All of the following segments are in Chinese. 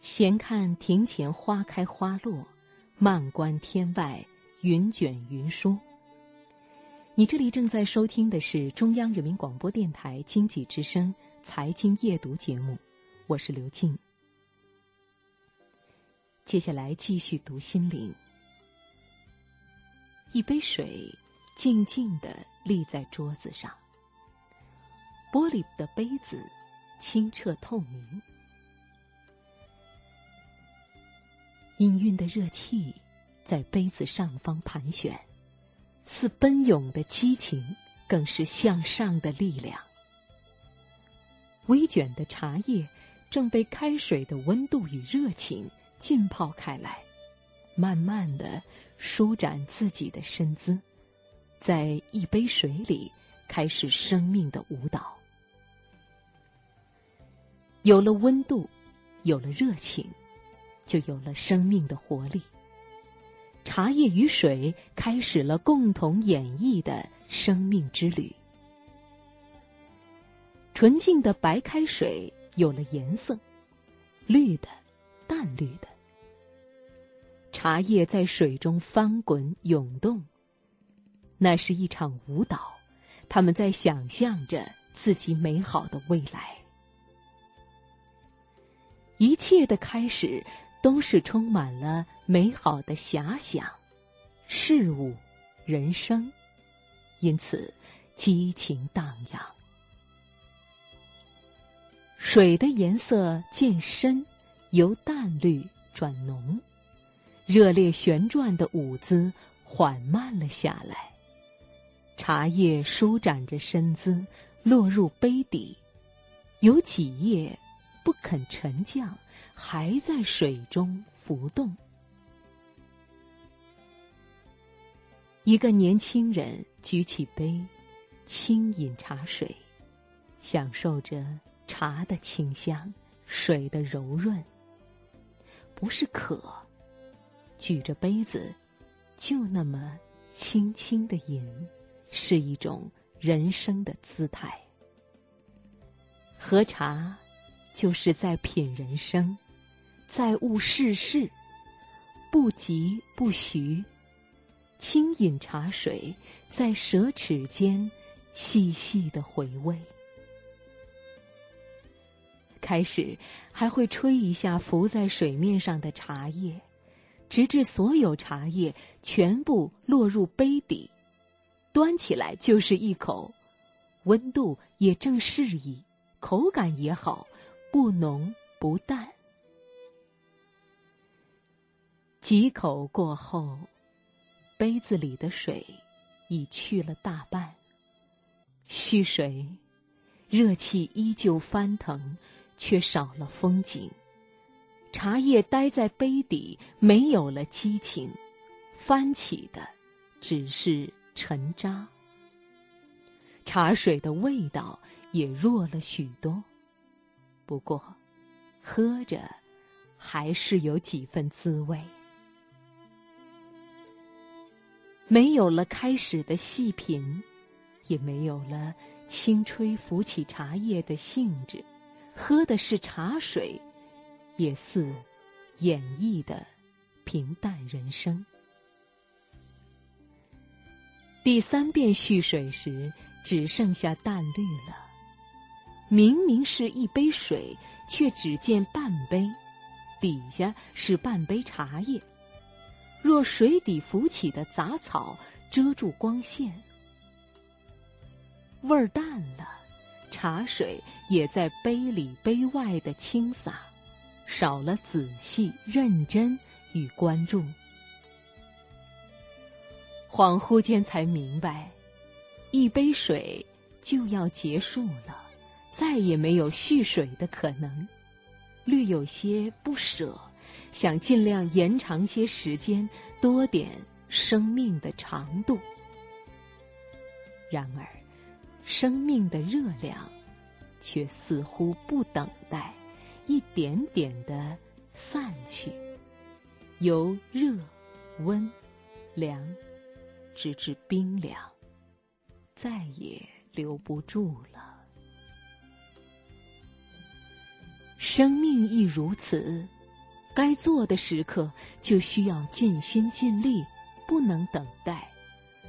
闲看庭前花开花落，漫观天外云卷云舒。你这里正在收听的是中央人民广播电台经济之声财经夜读节目，我是刘静。接下来继续读心灵。一杯水静静的立在桌子上，玻璃的杯子清澈透明。氤氲的热气在杯子上方盘旋，似奔涌的激情，更是向上的力量。微卷的茶叶正被开水的温度与热情浸泡开来，慢慢的舒展自己的身姿，在一杯水里开始生命的舞蹈。有了温度，有了热情。就有了生命的活力。茶叶与水开始了共同演绎的生命之旅。纯净的白开水有了颜色，绿的，淡绿的。茶叶在水中翻滚涌动，那是一场舞蹈，他们在想象着自己美好的未来。一切的开始。都是充满了美好的遐想，事物、人生，因此激情荡漾。水的颜色渐深，由淡绿转浓，热烈旋转的舞姿缓慢了下来。茶叶舒展着身姿，落入杯底，有几叶不肯沉降。还在水中浮动。一个年轻人举起杯，轻饮茶水，享受着茶的清香、水的柔润。不是渴，举着杯子，就那么轻轻的饮，是一种人生的姿态。喝茶，就是在品人生。在悟世事，不急不徐，轻饮茶水，在舌齿间细细的回味。开始还会吹一下浮在水面上的茶叶，直至所有茶叶全部落入杯底，端起来就是一口，温度也正适宜，口感也好，不浓不淡。几口过后，杯子里的水已去了大半。蓄水，热气依旧翻腾，却少了风景。茶叶待在杯底，没有了激情，翻起的只是沉渣。茶水的味道也弱了许多，不过，喝着还是有几分滋味。没有了开始的细品，也没有了轻吹浮起茶叶的兴致，喝的是茶水，也似演绎的平淡人生。第三遍蓄水时，只剩下淡绿了。明明是一杯水，却只见半杯，底下是半杯茶叶。若水底浮起的杂草遮住光线，味儿淡了，茶水也在杯里杯外的倾洒，少了仔细认真与关注。恍惚间才明白，一杯水就要结束了，再也没有蓄水的可能，略有些不舍。想尽量延长些时间，多点生命的长度。然而，生命的热量却似乎不等待，一点点的散去，由热、温、凉，直至冰凉，再也留不住了。生命亦如此。该做的时刻就需要尽心尽力，不能等待，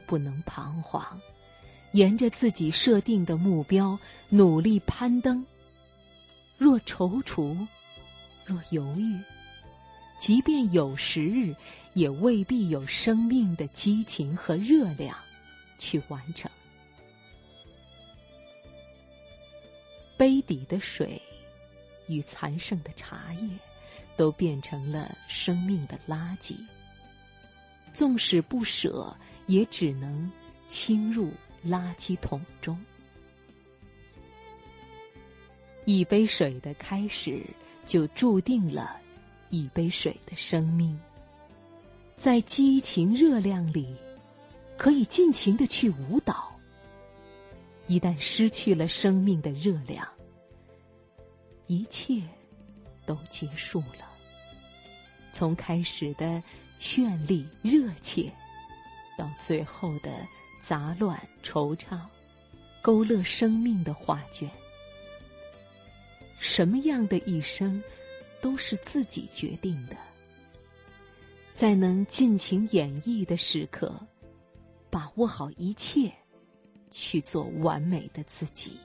不能彷徨，沿着自己设定的目标努力攀登。若踌躇，若犹豫，即便有时日，也未必有生命的激情和热量去完成。杯底的水与残剩的茶叶，都变成了生命的垃圾。纵使不舍，也只能倾入垃圾桶中。一杯水的开始，就注定了一杯水的生命。在激情热量里，可以尽情的去舞蹈。一旦失去了生命的热量，一切都结束了。从开始的绚丽热切，到最后的杂乱惆怅，勾勒生命的画卷。什么样的一生，都是自己决定的。在能尽情演绎的时刻，把握好一切，去做完美的自己。